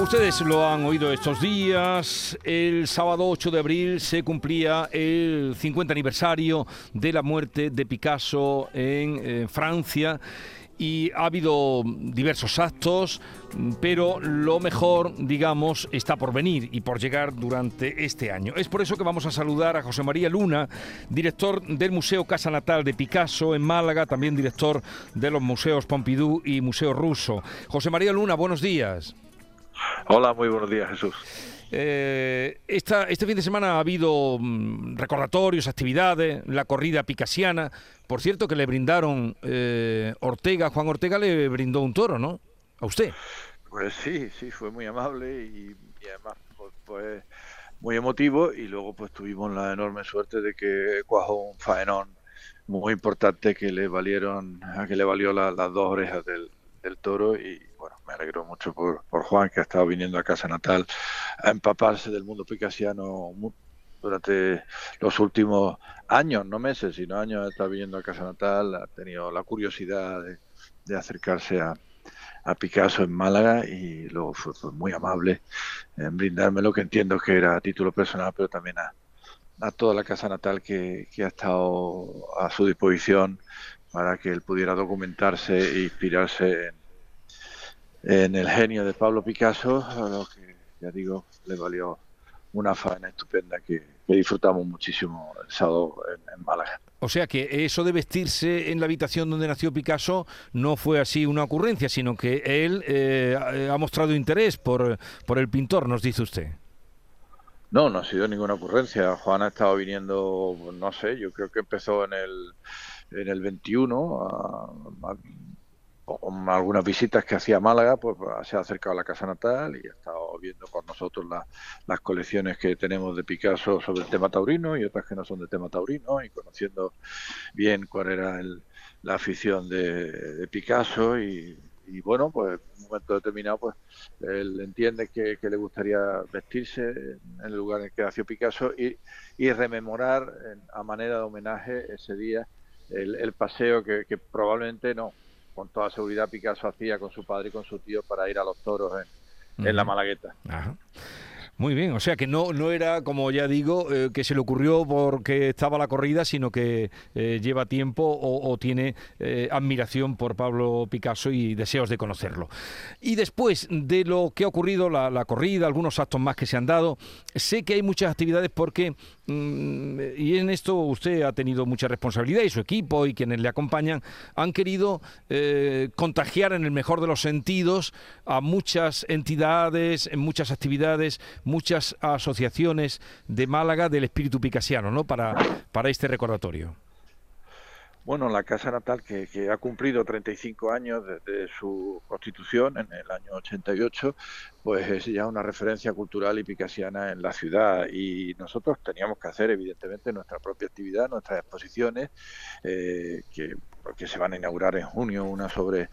Ustedes lo han oído estos días. El sábado 8 de abril se cumplía el 50 aniversario de la muerte de Picasso en eh, Francia y ha habido diversos actos, pero lo mejor, digamos, está por venir y por llegar durante este año. Es por eso que vamos a saludar a José María Luna, director del Museo Casa Natal de Picasso en Málaga, también director de los museos Pompidou y Museo Ruso. José María Luna, buenos días. Hola, muy buenos días, Jesús. Eh, este fin de semana ha habido mm, recordatorios, actividades, la corrida picasiana. Por cierto, que le brindaron eh, Ortega, Juan Ortega le brindó un toro, ¿no? A usted. Pues sí, sí, fue muy amable y, además pues, muy emotivo. Y luego pues tuvimos la enorme suerte de que cuajó un faenón muy importante que le valieron, que le valió las dos orejas del, del toro y bueno, me alegro mucho por, por Juan que ha estado viniendo a casa natal a empaparse del mundo picasiano durante los últimos años, no meses, sino años, ha estado viniendo a casa natal, ha tenido la curiosidad de, acercarse a, a, Picasso en Málaga y luego fue, muy amable en brindarme lo que entiendo que era a título personal, pero también a, a toda la casa natal que, que, ha estado a su disposición para que él pudiera documentarse e inspirarse en, el genio de Pablo Picasso, lo que ya digo le valió una faena estupenda que, disfrutamos muchísimo el sábado en, Málaga. O sea que eso de vestirse en la habitación donde nació Picasso no fue así una ocurrencia, sino que él eh, ha mostrado interés por, por el pintor, nos dice usted. No, no ha sido ninguna ocurrencia. Juan ha estado viniendo, no sé, yo creo que empezó en el en el 21, algunas visitas que hacía Málaga, pues se ha acercado a la casa natal y ha estado viendo con nosotros las colecciones que tenemos de Picasso sobre el tema taurino y otras que no son de tema taurino y conociendo bien cuál era la afición de, Picasso y, bueno, pues en un momento determinado, pues él entiende que, le gustaría vestirse en el lugar en el que nació Picasso y, y rememorar a manera de homenaje ese día el, paseo que, probablemente no, con toda seguridad Picasso hacía con su padre y con su tío para ir a los toros en, la Malagueta. Muy bien, o sea que no, no era, como ya digo, eh, que se le ocurrió porque estaba la corrida, sino que eh, lleva tiempo o, tiene eh, admiración por Pablo Picasso y deseos de conocerlo. Y después de lo que ha ocurrido, la, la corrida, algunos actos más que se han dado, sé que hay muchas actividades porque, y en esto usted ha tenido mucha responsabilidad y su equipo y quienes le acompañan han querido contagiar en el mejor de los sentidos a muchas entidades, en muchas actividades, muchas asociaciones de Málaga del espíritu picasiano, ¿no? Para, para este recordatorio. Bueno, la Casa Natal, que, ha cumplido 35 años desde su constitución en el año 88, pues es ya una referencia cultural y picasiana en la ciudad. Y nosotros teníamos que hacer, evidentemente, nuestra propia actividad, nuestras exposiciones, eh, que, que se van a inaugurar en junio, una sobre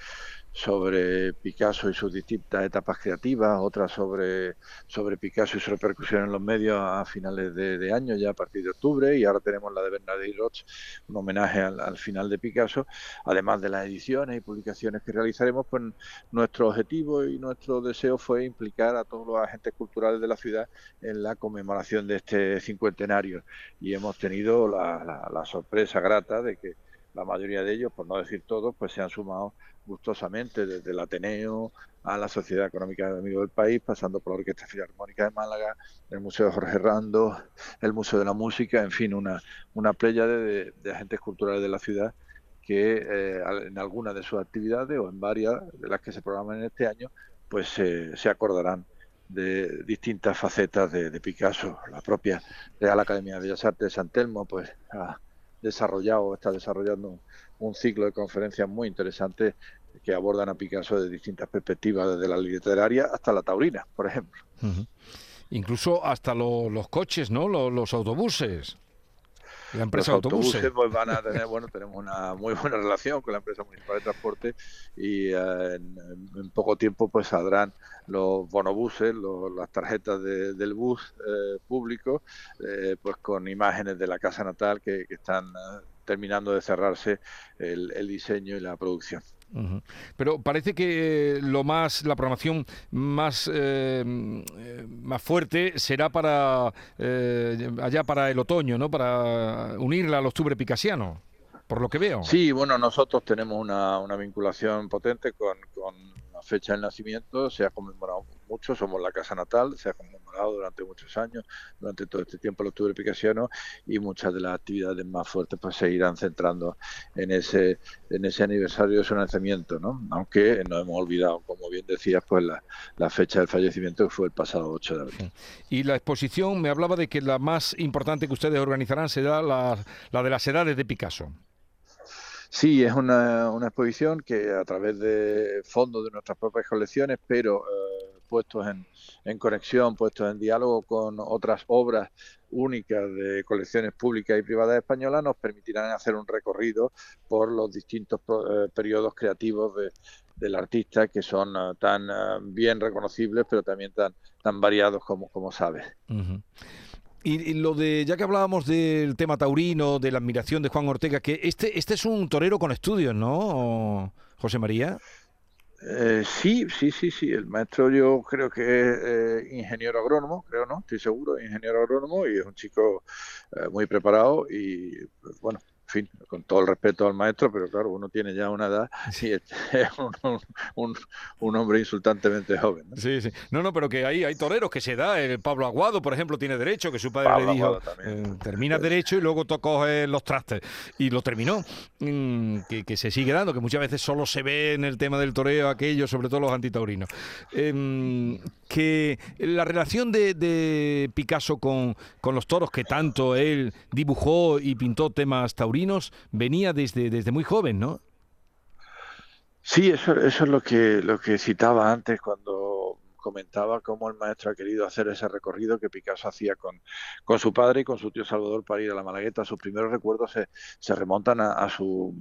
sobre Picasso y sus distintas etapas creativas, otra sobre, sobre Picasso y su repercusión en los medios a finales de, año, ya a partir de octubre, y ahora tenemos la de Bernadette Roch, un homenaje al, final de Picasso, además de las ediciones y publicaciones que realizaremos, pues nuestro objetivo y nuestro deseo fue implicar a todos los agentes culturales de la ciudad en la conmemoración de este cincuentenario, y hemos tenido la, la sorpresa grata de que la mayoría de ellos, por no decir todos, pues se han sumado gustosamente desde el Ateneo a la Sociedad Económica de Amigos del País, pasando por la Orquesta Filarmónica de Málaga, el Museo Jorge Rando, el Museo de la Música, en fin, una, una playa de, agentes culturales de la ciudad que eh, en alguna de sus actividades o en varias de las que se programan en este año, pues se acordarán de distintas facetas de, Picasso. La propia Real Academia de Bellas Artes de San Telmo, pues ha desarrollado, está desarrollando un ciclo de conferencias muy interesantes que abordan a Picasso de distintas perspectivas, desde la literaria hasta la taurina, por ejemplo. Incluso hasta los coches, ¿no? los autobuses. La empresa los autobuses, pues, van a tener, bueno, tenemos una muy buena relación con la empresa municipal de transporte y eh, en, poco tiempo pues saldrán los bonobuses, las tarjetas del bus eh, público, eh, pues con imágenes de la casa natal que, están terminando de cerrarse el, el diseño y la producción. Pero parece que lo más, la programación más, eh, más fuerte será para eh, allá para el otoño, ¿no? Para unirla al octubre picasiano, por lo que veo. Sí, bueno, nosotros tenemos una, una vinculación potente con, con la fecha del nacimiento, se ha conmemorado mucho, somos la casa natal, se ha conmemorado durante muchos años, durante todo este tiempo el octubre picasiano y muchas de las actividades más fuertes pues se irán centrando en ese en ese aniversario de su nacimiento, ¿no? Aunque no hemos olvidado, como bien decías, pues la, la fecha del fallecimiento que fue el pasado 8 de abril. Y la exposición me hablaba de que la más importante que ustedes organizarán será la, la de las edades de Picasso. Sí, es una, una, exposición que a través de fondos de nuestras propias colecciones, pero eh, puestos en, conexión, puestos en diálogo con otras obras únicas de colecciones públicas y privadas españolas, nos permitirán hacer un recorrido por los distintos eh, periodos creativos de, del artista que son uh, tan uh, bien reconocibles, pero también tan, tan variados como, como sabes. Y, lo de, ya que hablábamos del tema taurino, de la admiración de Juan Ortega, que este, este es un torero con estudios, ¿no, José María? Eh, sí, sí, sí, sí. El maestro yo creo que es eh, ingeniero agrónomo, creo, ¿no? Estoy seguro, ingeniero agrónomo y es un chico eh, muy preparado y, pues, bueno, en fin, con todo el respeto al maestro, pero claro, uno tiene ya una edad y es un, un, un hombre insultantemente joven. ¿no? Sí, sí. No, no, pero que hay, hay toreros que se da. El Pablo Aguado, por ejemplo, tiene derecho, que su padre Pablo le dijo, eh, termina derecho y luego coges los trastes. Y lo terminó. Mm, que, que, se sigue dando, que muchas veces solo se ve en el tema del toreo aquello, sobre todo los antitaurinos. Eh, que la relación de, Picasso con, con, los toros, que tanto él dibujó y pintó temas taurinos, venía desde, desde muy joven, ¿no? Sí, eso, eso es lo que, lo que citaba antes cuando comentaba cómo el maestro ha querido hacer ese recorrido que Picasso hacía con, con su padre y con su tío Salvador para ir a la Malagueta. Sus primeros recuerdos se, se remontan a, su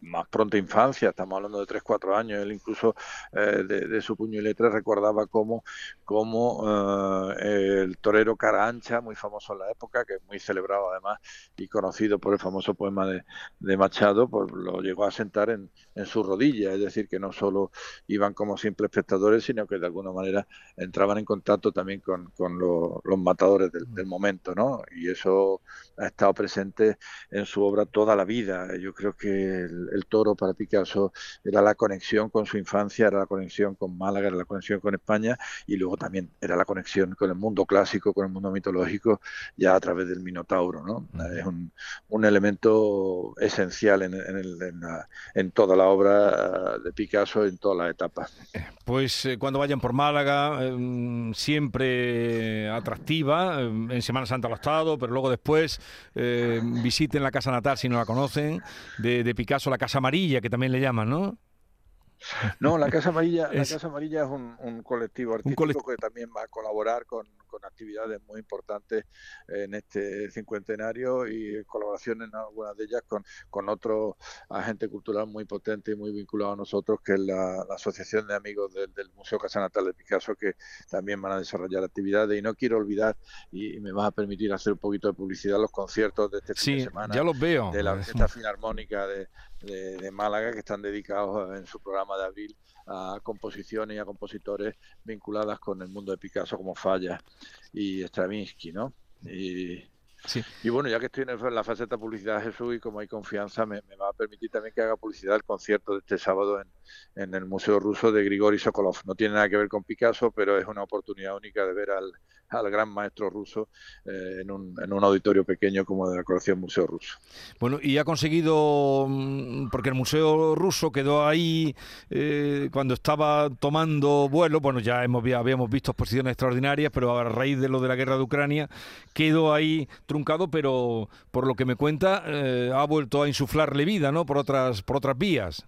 más pronta infancia, estamos hablando de 3, 4 años. Él incluso eh, de, su puño y letra recordaba cómo, cómo eh, el torero cara ancha, muy famoso en la época, que es muy celebrado además y conocido por el famoso poema de, de Machado, pues lo llegó a sentar en, en su rodilla, es decir, que no solo iban como simples espectadores, sino que de alguna manera entraban en contacto también con, con lo, los matadores del, del, momento, ¿no? Y eso ha estado presente en su obra toda la vida. Yo creo que el, el, toro para Picasso era la conexión con su infancia, era la conexión con Málaga, era la conexión con España y luego también era la conexión con el mundo clásico, con el mundo mitológico, ya a través del Minotauro, ¿no? Es un, un elemento esencial en, en, el, en, la, en toda la obra de Picasso, en todas las etapas. Pues eh, cuando vayan por Málaga, eh, siempre atractiva. Eh, en Semana Santa lo ha estado, pero luego después eh, visiten la casa natal si no la conocen, de, de, Picasso, la Casa Amarilla, que también le llaman, ¿no? No, la Casa Amarilla es, la Casa Amarilla es un, un colectivo artístico un que también va a colaborar con, con actividades muy importantes en este cincuentenario y colaboración en algunas de ellas con, con otro agente cultural muy potente y muy vinculado a nosotros, que es la, la Asociación de Amigos del, del, Museo Casa Natal de Picasso, que también van a desarrollar actividades. Y no quiero olvidar, y, y me vas a permitir hacer un poquito de publicidad, los conciertos de este sí, fin de semana. ya los veo. De la Orquesta Filarmónica de, de, de, Málaga, que están dedicados en su programa de abril a composiciones y a compositores vinculadas con el mundo de Picasso, como Falla y Stravinsky, ¿no? Y, sí. y bueno, ya que estoy en la faceta publicidad Jesús y como hay confianza, me, me, va a permitir también que haga publicidad del concierto de este sábado en, en el Museo Ruso de Grigori Sokolov. No tiene nada que ver con Picasso, pero es una oportunidad única de ver al, al gran maestro ruso eh, en, un, en, un, auditorio pequeño como de la colección Museo Ruso. Bueno, y ha conseguido, porque el Museo Ruso quedó ahí eh, cuando estaba tomando vuelo, bueno, ya hemos, habíamos visto exposiciones extraordinarias, pero a raíz de lo de la guerra de Ucrania quedó ahí truncado, pero por lo que me cuenta, eh, ha vuelto a insuflarle vida, ¿no? Por otras, por otras vías.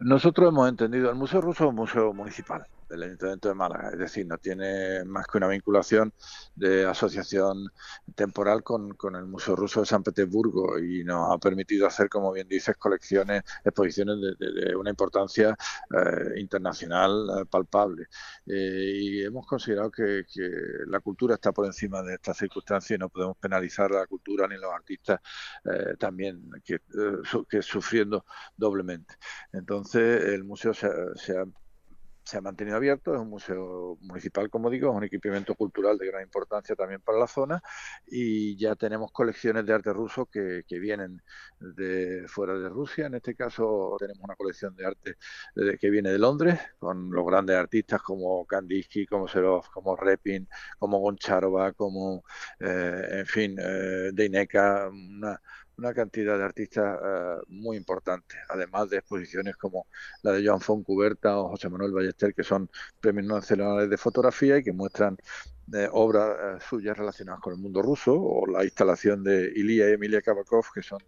Nosotros hemos entendido, el Museo Ruso es un museo municipal del Ayuntamiento de Málaga, es decir, no tiene más que una vinculación de asociación temporal con, el Museo Ruso de San Petersburgo y nos ha permitido hacer, como bien dices, colecciones, exposiciones de, una importancia eh, internacional eh, palpable. Eh, y hemos considerado que, la cultura está por encima de estas circunstancias y no podemos penalizar a la cultura ni a los artistas también que, que sufriendo doblemente. Entonces, el museo se ha se ha mantenido abierto, es un museo municipal, como digo, es un equipamiento cultural de gran importancia también para la zona y ya tenemos colecciones de arte ruso que, vienen de fuera de Rusia. En este caso tenemos una colección de arte que viene de Londres, con los grandes artistas como Kandinsky, como Serov, como Repin, como Goncharova, como, eh, en fin, eh, Deineka, una una cantidad de artistas eh, muy importantes, además de exposiciones como la de Joan Foncuberta o José Manuel Ballester, que son premios nacionales de fotografía y que muestran eh, obras eh, suyas relacionadas con el mundo ruso, o la instalación de Ilya y Emilia Kabakov, que son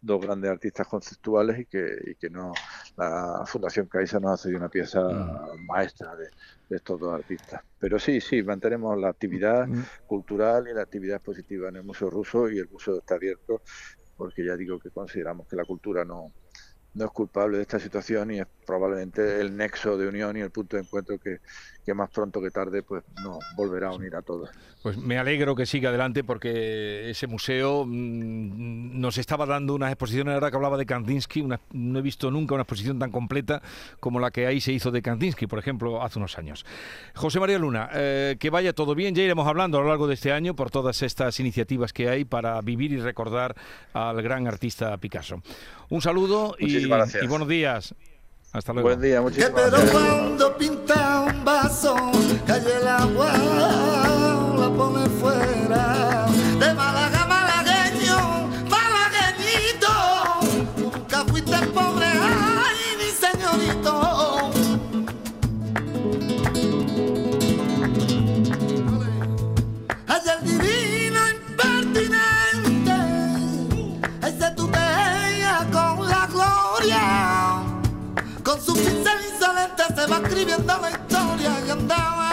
dos grandes artistas conceptuales y que, que no la Fundación Caixa nos ha cedido una pieza mm. maestra de, estos dos artistas. Pero sí, sí, mantenemos la actividad mm. cultural y la actividad expositiva en el Museo Ruso y el museo está abierto porque ya digo que consideramos que la cultura no, no es culpable de esta situación y es probablemente el nexo de unión y el punto de encuentro que, que más pronto que tarde pues nos volverá a unir a todos. Pues me alegro que siga adelante porque ese museo mm, nos estaba dando unas exposiciones, ahora que hablaba de Kandinsky, no he visto nunca una exposición tan completa como la que ahí se hizo de Kandinsky, por ejemplo, hace unos años. José María Luna, eh, que vaya todo bien, ya iremos hablando a lo largo de este año por todas estas iniciativas que hay para vivir y recordar al gran artista Picasso. Un saludo y, y buenos días. Hasta luego. Buen día, muchísimas que pero cuando pinta un vaso, calle el agua, Con su pincel insolente se va escribiendo la historia y andaba